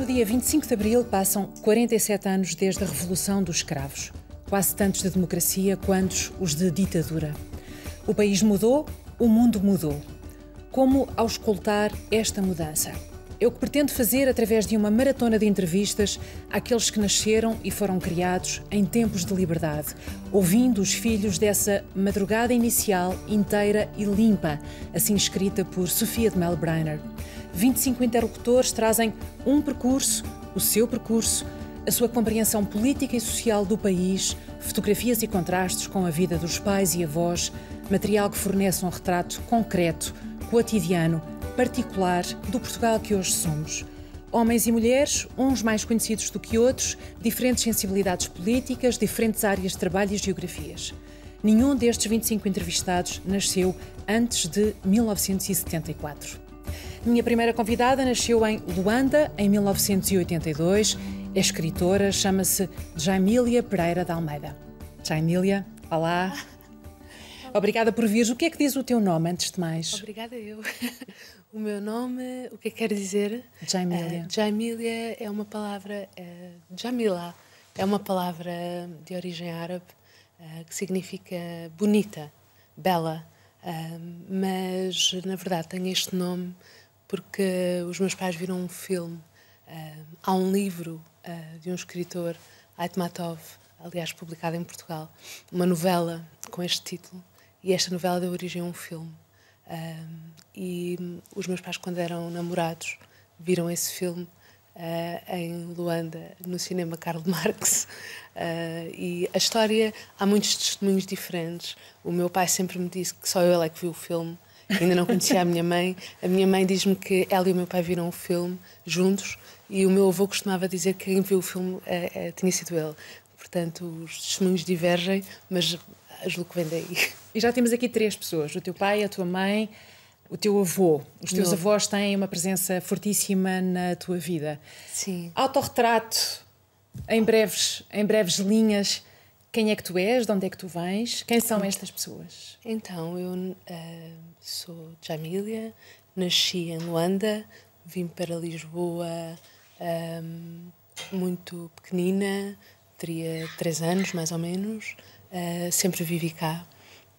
No dia 25 de abril passam 47 anos desde a Revolução dos Escravos, quase tantos de democracia quantos os de ditadura. O país mudou, o mundo mudou. Como auscultar esta mudança? É o que pretendo fazer através de uma maratona de entrevistas àqueles que nasceram e foram criados em tempos de liberdade, ouvindo os filhos dessa madrugada inicial inteira e limpa, assim escrita por Sofia de Melbrenner. 25 interlocutores trazem um percurso, o seu percurso, a sua compreensão política e social do país, fotografias e contrastes com a vida dos pais e avós, material que fornece um retrato concreto, cotidiano, particular do Portugal que hoje somos. Homens e mulheres, uns mais conhecidos do que outros, diferentes sensibilidades políticas, diferentes áreas de trabalho e geografias. Nenhum destes 25 entrevistados nasceu antes de 1974. Minha primeira convidada nasceu em Luanda, em 1982. É escritora, chama-se Jaimília Pereira de Almeida. Jaimília, olá. Obrigada por vir. O que é que diz o teu nome, antes de mais? Obrigada eu. O meu nome, o que é que quer dizer? Jaimília. Uh, Jaimília é uma palavra, uh, Jamila, é uma palavra de origem árabe uh, que significa bonita, bela, uh, mas na verdade tenho este nome porque os meus pais viram um filme. há um livro de um escritor, Aitmatov, aliás publicado em Portugal, uma novela com este título, e esta novela deu origem a um filme. E os meus pais, quando eram namorados, viram esse filme uh, em Luanda, no cinema Karl Marx. Uh, e a história, há muitos testemunhos diferentes. O meu pai sempre me disse que só eu é que viu o filme, ainda não conhecia a minha mãe. A minha mãe diz-me que ela e o meu pai viram o filme juntos e o meu avô costumava dizer que quem viu o filme uh, tinha sido ele. Portanto, os testemunhos divergem, mas julgo que vem daí. E já temos aqui três pessoas: o teu pai, a tua mãe, o teu avô. Os teus avós têm uma presença fortíssima na tua vida. Sim. Autorretrato, em breves, em breves linhas. Quem é que tu és? De onde é que tu vens? Quem são estas pessoas? Então, eu uh, sou Jamília, nasci em Luanda, vim para Lisboa um, muito pequenina, teria três anos mais ou menos, uh, sempre vivi cá.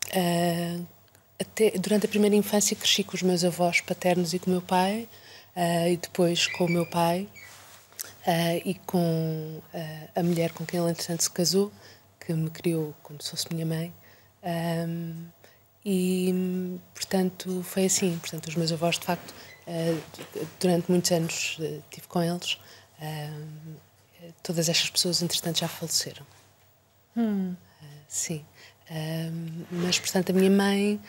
Uh, até, durante a primeira infância cresci com os meus avós paternos e com o meu pai, uh, e depois com o meu pai e com a mulher com quem ele, entretanto, se casou, que me criou como se fosse minha mãe. Um, e, portanto, foi assim. Portanto, os meus avós, de facto, durante muitos anos estive com eles. todas estas pessoas, entretanto, já faleceram. Hum. Sim. mas, portanto, a minha mãe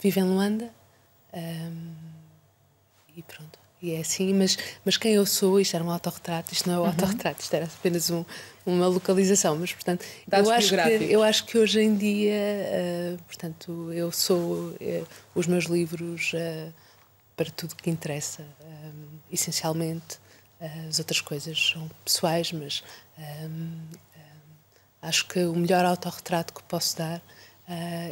vive em Luanda um, e pronto. E é assim, mas, mas quem eu sou, isto era um autorretrato, isto não é um uhum. autorretrato, isto era apenas um, uma localização, mas portanto, eu acho, que, eu acho que hoje em dia, uh, portanto, eu sou uh, os meus livros uh, para tudo que interessa, um, essencialmente. as outras coisas são pessoais, mas um, acho que o melhor autorretrato que posso dar uh,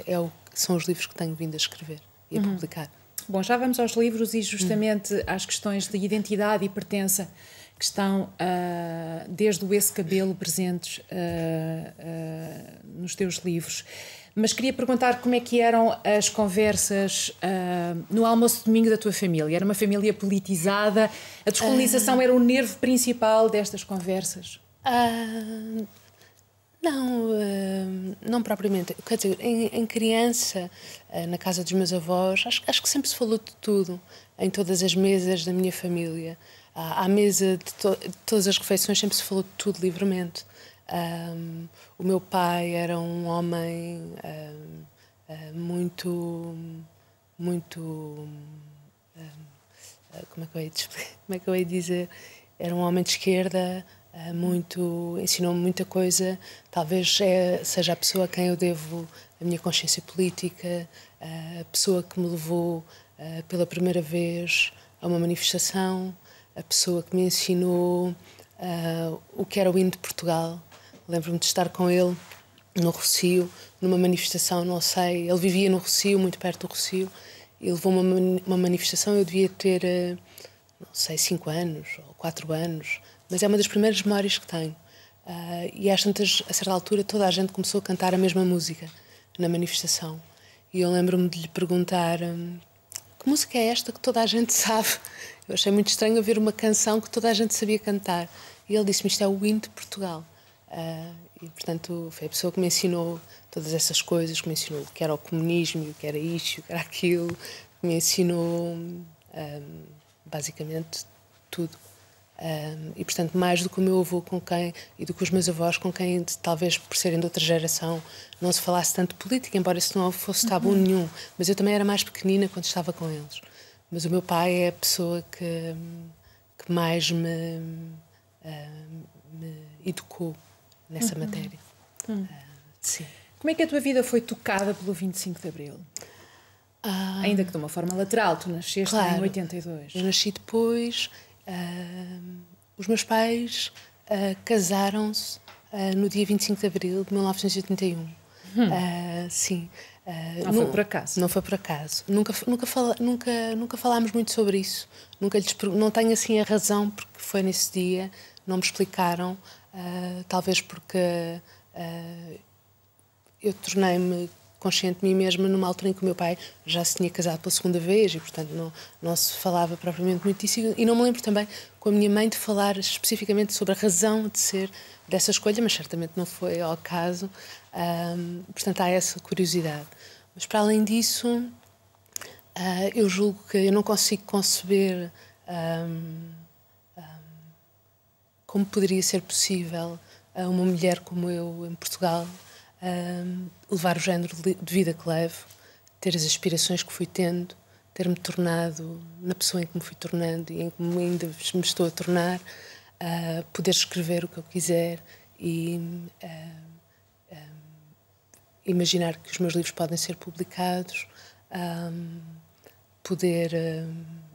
é o, são os livros que tenho vindo a escrever e a uhum. publicar. Bom, já vamos aos livros e justamente uhum. às questões de identidade e pertença que estão uh, desde o esse cabelo presentes uh, nos teus livros. Mas queria perguntar como é que eram as conversas no almoço de domingo da tua família. Era uma família politizada? A descolonização era o nervo principal destas conversas? Uh, não propriamente. Quer dizer, em, em criança, uh, na casa dos meus avós, acho, acho, que sempre se falou de tudo, em todas as mesas da minha família. À mesa de, to de, todas as refeições sempre se falou de tudo livremente. Um, o meu pai era um homem muito, muito. como, é que eu como é que eu ia dizer? Era um homem de esquerda. Uh, muito ensinou-me muita coisa. Talvez é, seja a pessoa a quem eu devo a minha consciência política uh, a pessoa que me levou uh, pela primeira vez a uma manifestação a pessoa que me ensinou o que era o hino de Portugal. Lembro-me de estar com ele no Rocio numa manifestação não sei ele vivia no Rocio muito perto do Rocio e levou uma, uma manifestação. Eu devia ter não sei, cinco anos ou quatro anos, mas é uma das primeiras memórias que tenho. Uh, e às tantas, a certa altura, toda a gente começou a cantar a mesma música na manifestação. E eu lembro-me de lhe perguntar hum, que música é esta que toda a gente sabe. Eu achei muito estranho ouvir uma canção que toda a gente sabia cantar. E ele disse-me: Isto é o hino de Portugal. Uh, e, portanto, foi a pessoa que me ensinou todas essas coisas, que me ensinou o que era o comunismo, o que era isto, o que era aquilo, que me ensinou um, basicamente tudo. Um, e portanto, mais do que o meu avô com quem e do que os meus avós com quem, talvez por serem de outra geração, não se falasse tanto de política, embora isso não fosse tabu uhum. nenhum. Mas eu também era mais pequenina quando estava com eles. Mas o meu pai é a pessoa que, que mais me, uh, me educou nessa uhum. matéria. Uhum. Uh, sim. Como é que a tua vida foi tocada pelo 25 de Abril? Ah, Ainda que de uma forma lateral, tu nasceste claro, em 82. Eu nasci depois Uh, os meus pais uh, casaram-se uh, no dia 25 de abril de 1981. Hum. sim. não, foi por acaso. Não foi por acaso. Nunca, nunca, fala, nunca, nunca falámos muito sobre isso. Nunca lhes, não tenho assim a razão porque foi nesse dia. Não me explicaram. talvez porque eu tornei-me consciente de mim mesma numa altura em que o meu pai já se tinha casado pela segunda vez e, portanto, não, não se falava propriamente muito disso. E não me lembro também com a minha mãe de falar especificamente sobre a razão de ser dessa escolha, mas certamente não foi ao caso. Um, portanto, há essa curiosidade. Mas, para além disso, uh, eu julgo que eu não consigo conceber um, um, como poderia ser possível a uma mulher como eu em Portugal levar o género de vida que levo, ter as aspirações que fui tendo, ter-me tornado na pessoa em que me fui tornando e em que ainda me estou a tornar, uh, poder escrever o que eu quiser e uh, imaginar que os meus livros podem ser publicados, poder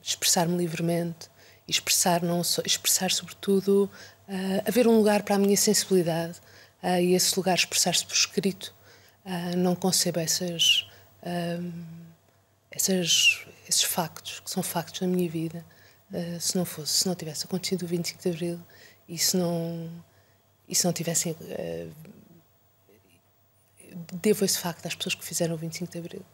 expressar-me livremente expressar não só, expressar sobretudo uh, haver um lugar para a minha sensibilidade uh, e esse lugar expressar-se por escrito. Uh, não concebo essas, uh, essas, esses factos, que são factos da minha vida, uh, se não fosse, se não tivesse acontecido o 25 de Abril e se não, e se não tivessem. devo esse facto às pessoas que fizeram o 25 de Abril.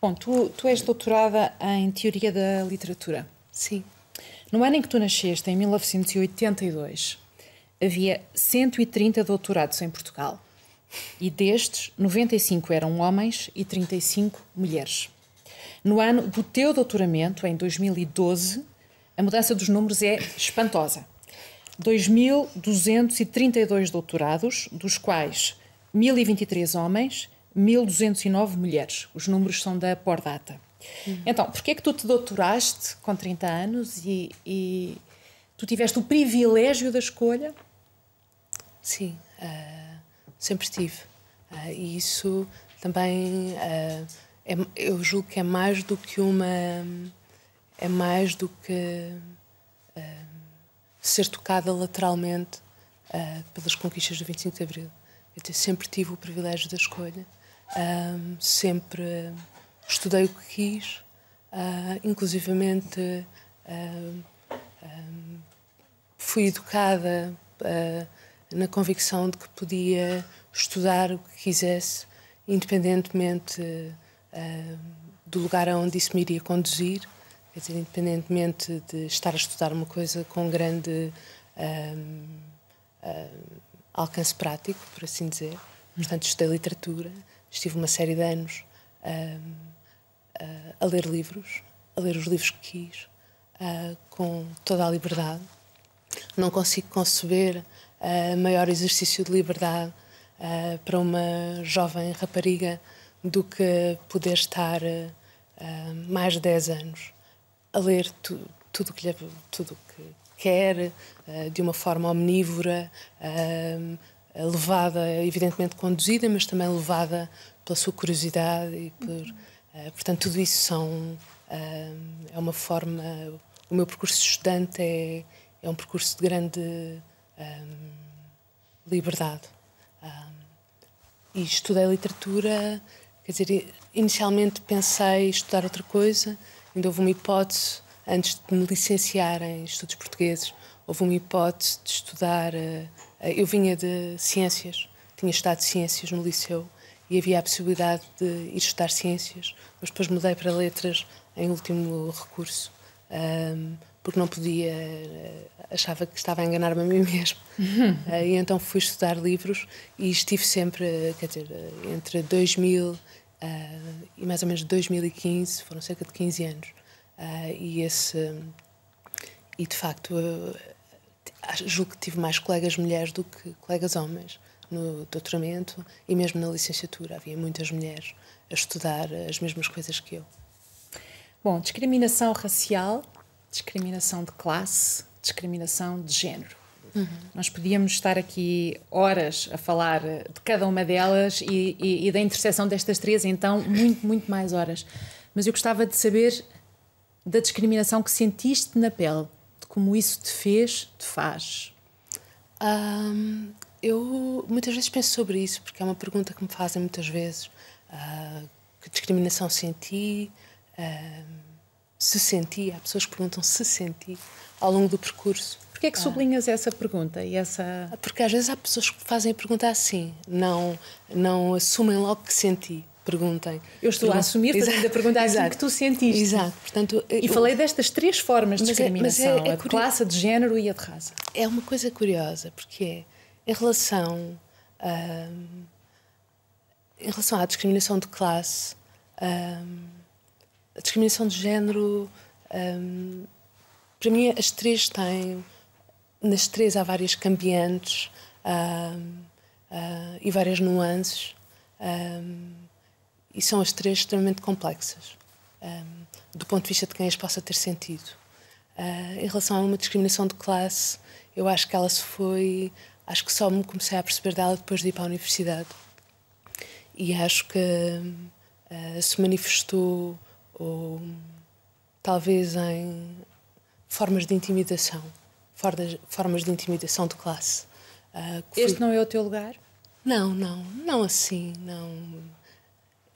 Bom, tu, tu és doutorada em Teoria da Literatura. Sim. No ano em que tu nasceste, em 1982, havia 130 doutorados em Portugal. E destes, 95 eram homens e 35 mulheres. No ano do teu doutoramento, em 2012, a mudança dos números é espantosa. 2.232 doutorados, dos quais 1.023 homens, 1.209 mulheres. Os números são da Pordata. Uhum. Então, porquê é que tu te doutoraste com 30 anos e, e tu tiveste o privilégio da escolha Sim, uh, sempre tive. Uh, e isso também uh, é, eu julgo que é mais do que uma. É mais do que ser tocada lateralmente pelas conquistas do 25 de Abril. Eu sempre tive o privilégio da escolha, sempre estudei o que quis, inclusivamente fui educada na convicção de que podia estudar o que quisesse, independentemente uh, do lugar aonde isso me iria conduzir, quer dizer, independentemente de estar a estudar uma coisa com grande uh, uh, alcance prático, por assim dizer. Portanto, estudei literatura, estive uma série de anos a ler livros, a ler os livros que quis, com toda a liberdade. Não consigo conceber uh, maior exercício de liberdade uh, para uma jovem rapariga do que poder estar uh, mais de 10 anos a ler tu, tudo que lhe, tudo que quer de uma forma omnívora levada evidentemente conduzida mas também levada pela sua curiosidade e por portanto tudo isso são é uma forma o meu percurso de estudante é é um percurso de grande um, liberdade. Um, e estudei literatura, quer dizer, inicialmente pensei estudar outra coisa ainda houve uma hipótese, antes de me licenciar em estudos portugueses, houve uma hipótese de estudar. Uh, eu vinha de ciências, tinha estudado ciências no liceu e havia a possibilidade de ir estudar ciências, mas depois mudei para letras em último recurso, um, porque não podia, eh, achava que estava a enganar-me a mim mesmo. Uhum. Uh, e então fui estudar livros e estive sempre, quer dizer, entre 2000 uh, e mais ou menos 2015, foram cerca de 15 anos. E esse. E de facto, julgo que tive mais colegas mulheres do que colegas homens no doutoramento e mesmo na licenciatura. Havia muitas mulheres a estudar as mesmas coisas que eu. Bom, discriminação racial, discriminação de classe, discriminação de género. Uhum. Nós podíamos estar aqui horas a falar de cada uma delas e, e, e, da interseção destas três, então, muito, muito mais horas. Mas eu gostava de saber da discriminação que sentiste na pele, de como isso te fez, te faz. Um, eu muitas vezes penso sobre isso, porque é uma pergunta que me fazem muitas vezes. Uh, que discriminação senti? Uh, se senti? Há pessoas que perguntam se senti ao longo do percurso. Porquê é que sublinhas ah. essa pergunta e essa... Porque às vezes há pessoas que fazem a pergunta assim, não, não assumem logo que senti. Perguntem. Eu estou a assumir, fazendo a pergunta assim que tu sentiste. Exato. Portanto, e eu... falei destas três formas de discriminação: é, é, é a de classe, a de género e a de raça. É uma coisa curiosa, porque é em relação, um, em relação à discriminação de classe, um, a discriminação de género, um, para mim as três têm, nas três há várias cambiantes uh, e várias nuances, e são as três extremamente complexas, do ponto de vista de quem as possa ter sentido. Uh, em relação a uma discriminação de classe, eu acho que ela se foi acho que só me comecei a perceber dela depois de ir para a universidade. E acho que uh, se manifestou, ou, talvez, em formas de intimidação formas de intimidação de classe. Uh, este não é o teu lugar? Não, não, não assim, não.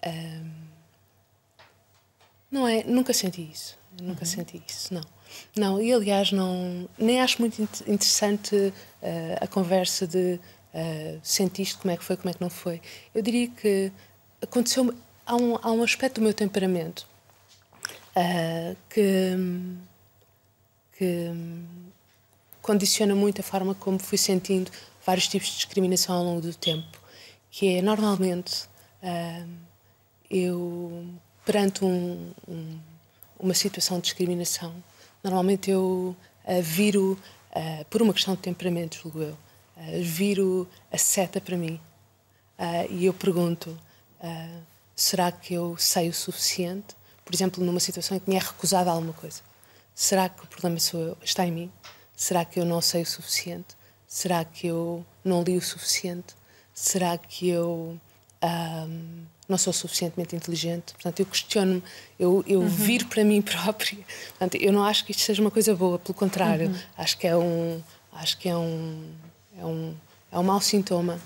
Uh, não é, nunca senti isso, nunca uhum. senti isso, não. Não, e aliás, não, nem acho muito interessante uh, a conversa de uh, sentiste como é que foi, como é que não foi. Eu diria que aconteceu. Há um, há um aspecto do meu temperamento uh, que, que condiciona muito a forma como fui sentindo vários tipos de discriminação ao longo do tempo. Que é, normalmente, uh, eu, perante um, um, uma situação de discriminação, Normalmente eu uh, viro, uh, por uma questão de temperamento, julgo eu, viro a seta para mim e eu pergunto: será que eu sei o suficiente? Por exemplo, numa situação em que me é recusada alguma coisa. Será que o problema eu, está em mim? Será que eu não sei o suficiente? Será que eu não li o suficiente? Será que eu um, não sou suficientemente inteligente. Portanto, eu questiono-me, eu, eu uhum. viro para mim própria. Portanto, eu não acho que isto seja uma coisa boa, pelo contrário, uhum. acho que é um, acho que é um, é um, é um mau sintoma.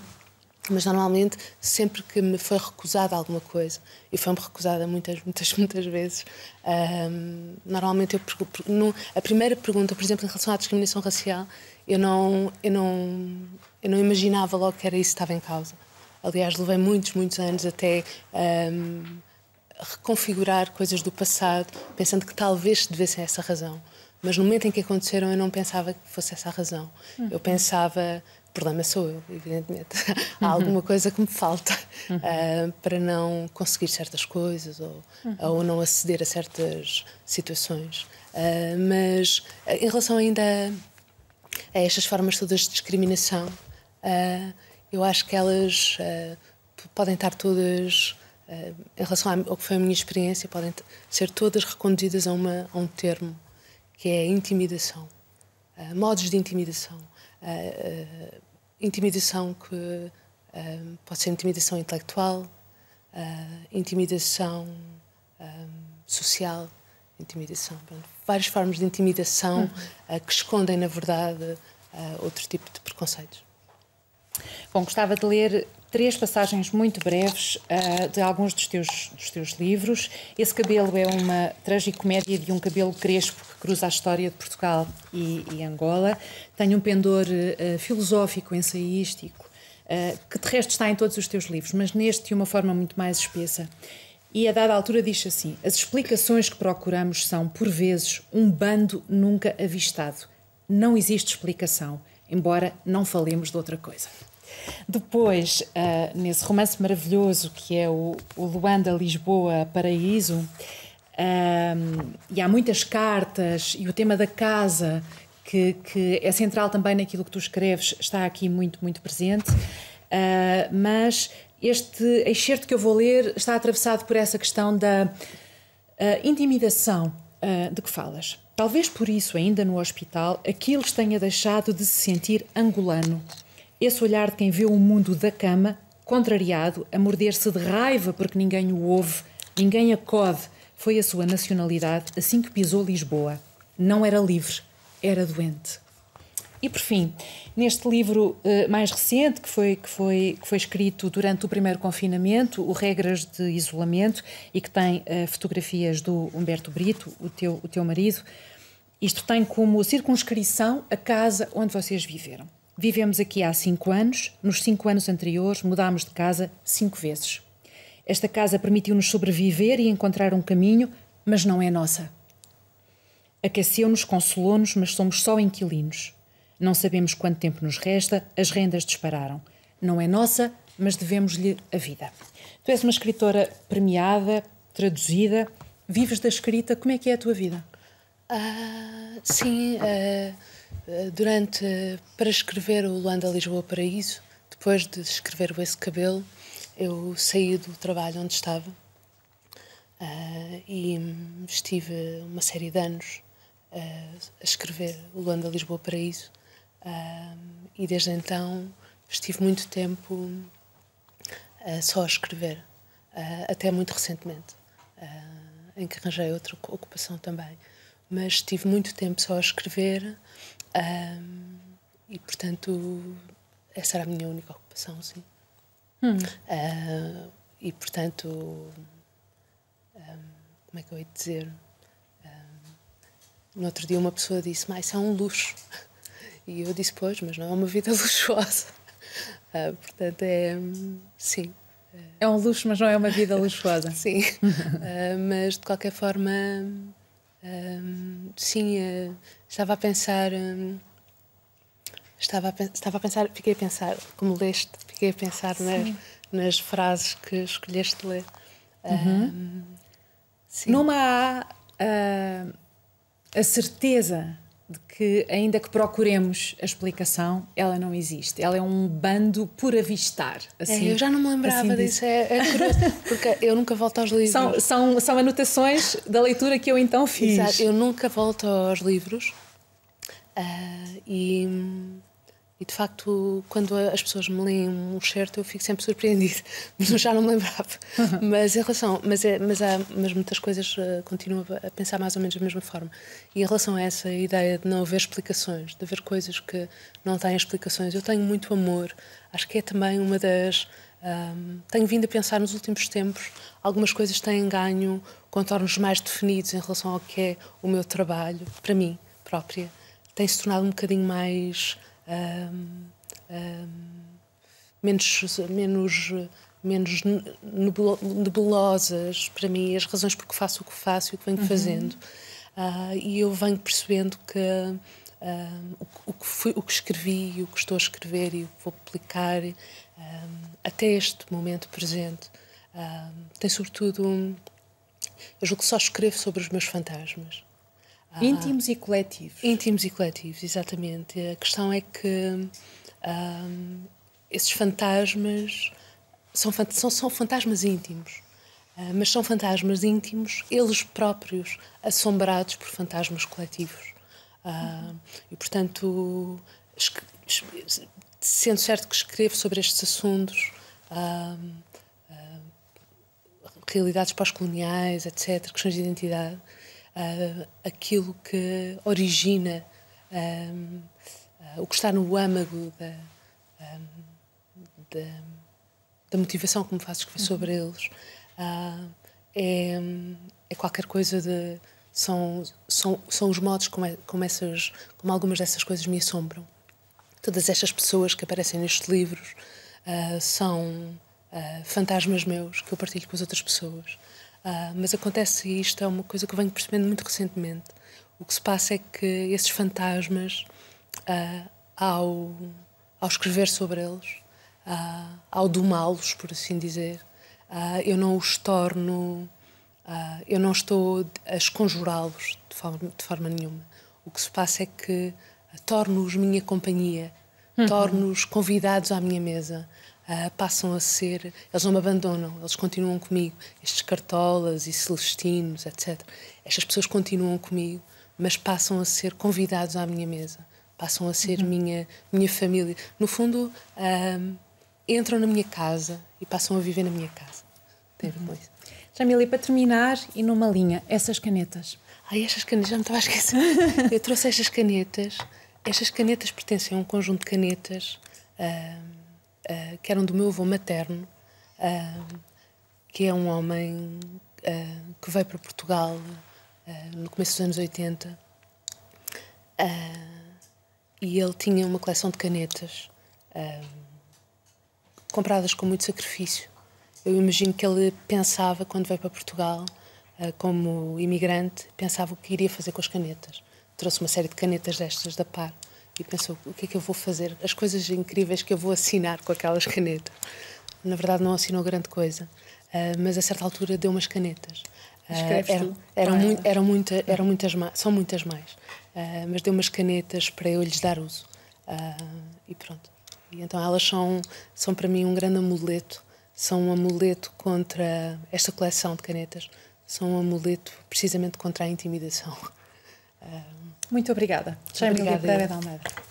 Mas normalmente, sempre que me foi recusada alguma coisa, e foi-me recusada muitas, muitas, muitas vezes, um, normalmente eu no, a primeira pergunta, por exemplo, em relação à discriminação racial, eu não, eu não, eu não imaginava logo que era isso que estava em causa. Aliás, levei muitos, muitos anos até um, reconfigurar coisas do passado, pensando que talvez devesse essa razão. Mas no momento em que aconteceram, eu não pensava que fosse essa a razão. Uhum. Eu pensava, problema sou eu, evidentemente. Há uhum. alguma coisa que me falta uhum. uh, para não conseguir certas coisas ou, uhum. ou não aceder a certas situações. Uh, mas uh, em relação ainda a, a, estas formas todas de discriminação, eu acho que elas uh, podem estar todas, uh, em relação ao que foi a minha experiência, podem ser todas reconduzidas a, uma, a um termo, que é intimidação. Uh, modos de intimidação. Intimidação que pode ser intimidação intelectual, intimidação social, intimidação. Pronto, várias formas de intimidação uhum. que escondem, na verdade, outro tipo de preconceitos. Bom, gostava de ler três passagens muito breves uh, de alguns dos teus, dos teus livros. Esse cabelo é uma tragicomédia de um cabelo crespo que cruza a história de Portugal e, e Angola. Tem um pendor uh, filosófico, ensaístico, uh, que de resto está em todos os teus livros, mas neste de uma forma muito mais espessa. E a dada altura diz assim: as explicações que procuramos são, por vezes, um bando nunca avistado. Não existe explicação, embora não falemos de outra coisa. Depois, uh, nesse romance maravilhoso que é o, o Luanda Lisboa Paraíso, uh, e há muitas cartas, e o tema da casa, que, que, é central também naquilo que tu escreves, está aqui muito, muito presente. Uh, mas este excerto que eu vou ler está atravessado por essa questão da intimidação de que falas. Talvez por isso, ainda no hospital, Aquiles tenha deixado de se sentir angolano esse olhar de quem vê o mundo da cama, contrariado, a morder-se de raiva porque ninguém o ouve, ninguém acode, foi a sua nacionalidade assim que pisou Lisboa. Não era livre, era doente. E por fim, neste livro uh, mais recente, que foi, que, foi, que foi escrito durante o primeiro confinamento, o Regras de Isolamento, e que tem uh, fotografias do Humberto Brito, o teu, o teu marido, isto tem como circunscrição a casa onde vocês viveram. Vivemos aqui há cinco anos. Nos cinco anos anteriores, mudámos de casa cinco vezes. Esta casa permitiu-nos sobreviver e encontrar um caminho, mas não é nossa. Aqueceu-nos, consolou-nos, mas somos só inquilinos. Não sabemos quanto tempo nos resta, as rendas dispararam. Não é nossa, mas devemos-lhe a vida. Tu és uma escritora premiada, traduzida, vives da escrita. Como é que é a tua vida? Uh, sim. Uh durante para escrever o Luanda Lisboa Paraíso, depois de escrever o Esse Cabelo, eu saí do trabalho onde estava uh, e estive uma série de anos uh, a escrever o Luanda Lisboa Paraíso uh, e desde então estive muito tempo só a escrever, até muito recentemente, em que arranjei outra ocupação também. Mas estive muito tempo só a escrever um, e, portanto, essa era a minha única ocupação, sim. Hum. Uh, e, portanto, um, como é que eu ia dizer? Um, no outro dia, uma pessoa disse: Mas isso é um luxo. E eu disse: Pois, mas não é uma vida luxuosa. Uh, portanto, é. Sim. É um luxo, mas não é uma vida luxuosa. sim. Uh, mas, de qualquer forma, sim, Estava a pensar. Hum, estava, a, estava a pensar, fiquei a pensar, como leste, fiquei a pensar na, nas frases que escolheste ler. Uhum. Um, Numa há uh, a certeza de que, ainda que procuremos a explicação, ela não existe. Ela é um bando por avistar. Assim, é, eu já não me lembrava assim disso. É, é curioso, porque eu nunca volto aos livros. São, são, são anotações da leitura que eu então fiz. Exato, eu nunca volto aos livros Uh, e, e, de facto, quando as pessoas me leem um certo, eu fico sempre surpreendido, mas eu já não me lembrava. mas em relação, mas, é, mas, há, mas muitas coisas uh, continuo a pensar mais ou menos da mesma forma. E em relação a essa ideia de não haver explicações, de haver coisas que não têm explicações, eu tenho muito amor. Acho que é também uma das. Um, tenho vindo a pensar nos últimos tempos, algumas coisas têm ganho contornos mais definidos em relação ao que é o meu trabalho, para mim própria tem se tornado um bocadinho mais um, um, menos menos menos nebulosas para mim as razões por que faço o que faço e o que venho uhum. fazendo uh, e eu venho percebendo que o, o, que fui, o que escrevi e o que estou a escrever e o que vou publicar um, até este momento presente tem sobretudo eu julgo que só escrevo sobre os meus fantasmas ah, íntimos e coletivos. Íntimos e coletivos, exatamente. A questão é que esses fantasmas são, são, são fantasmas íntimos, uh, mas são fantasmas íntimos, eles próprios assombrados por fantasmas coletivos. Uh, e, portanto, sendo certo que escrevo sobre estes assuntos, realidades pós-coloniais, etc., questões de identidade, uh, aquilo que origina um, uh, o que está no âmago da, um, da, da motivação que me faz escrever sobre eles. Uh, é, é qualquer coisa de. São, são, são os modos como, é, como, essas, como algumas dessas coisas me assombram. Todas estas pessoas que aparecem nestes livros são fantasmas meus que eu partilho com as outras pessoas. Mas acontece, isto é uma coisa que eu venho percebendo muito recentemente, o que se passa é que esses fantasmas, ao, ao escrever sobre eles, ao domá-los, por assim dizer, eu não os torno, eu não estou a esconjurá-los de forma, de forma nenhuma. O que se passa é que torno-os minha companhia, uhum. torno-os convidados à minha mesa. Uh, passam a ser, eles não me abandonam, eles continuam comigo. Estes cartolas e celestinos, etc. Estas pessoas continuam comigo, mas passam a ser convidados à minha mesa, passam a ser uhum. minha, minha família. No fundo, entram na minha casa e passam a viver na minha casa. Tem ver com isso. Jamila, para terminar, e numa linha, essas canetas? Ai, estas canetas, já me estava a esquecer. Eu trouxe estas canetas. Estas canetas pertencem a um conjunto de canetas uh, uh, que eram do meu avô materno, uh, que é um homem que veio para Portugal no começo dos anos 80. e ele tinha uma coleção de canetas compradas com muito sacrifício. Eu imagino que ele pensava, quando veio para Portugal, uh, como imigrante, pensava o que iria fazer com as canetas. Trouxe uma série de canetas destas da par e pensou: o que é que eu vou fazer? As coisas incríveis que eu vou assinar com aquelas canetas. Na verdade, não assinou grande coisa, uh, mas a certa altura deu umas canetas. Uh, eram, eram, mu eram, muita, eram muitas mais, são muitas mais, uh, mas deu umas canetas para eu lhes dar uso. e pronto. E então elas são, são para mim um grande amuleto, são um amuleto contra esta coleção de canetas, são um amuleto precisamente contra a intimidação. Muito obrigada. Muito obrigada.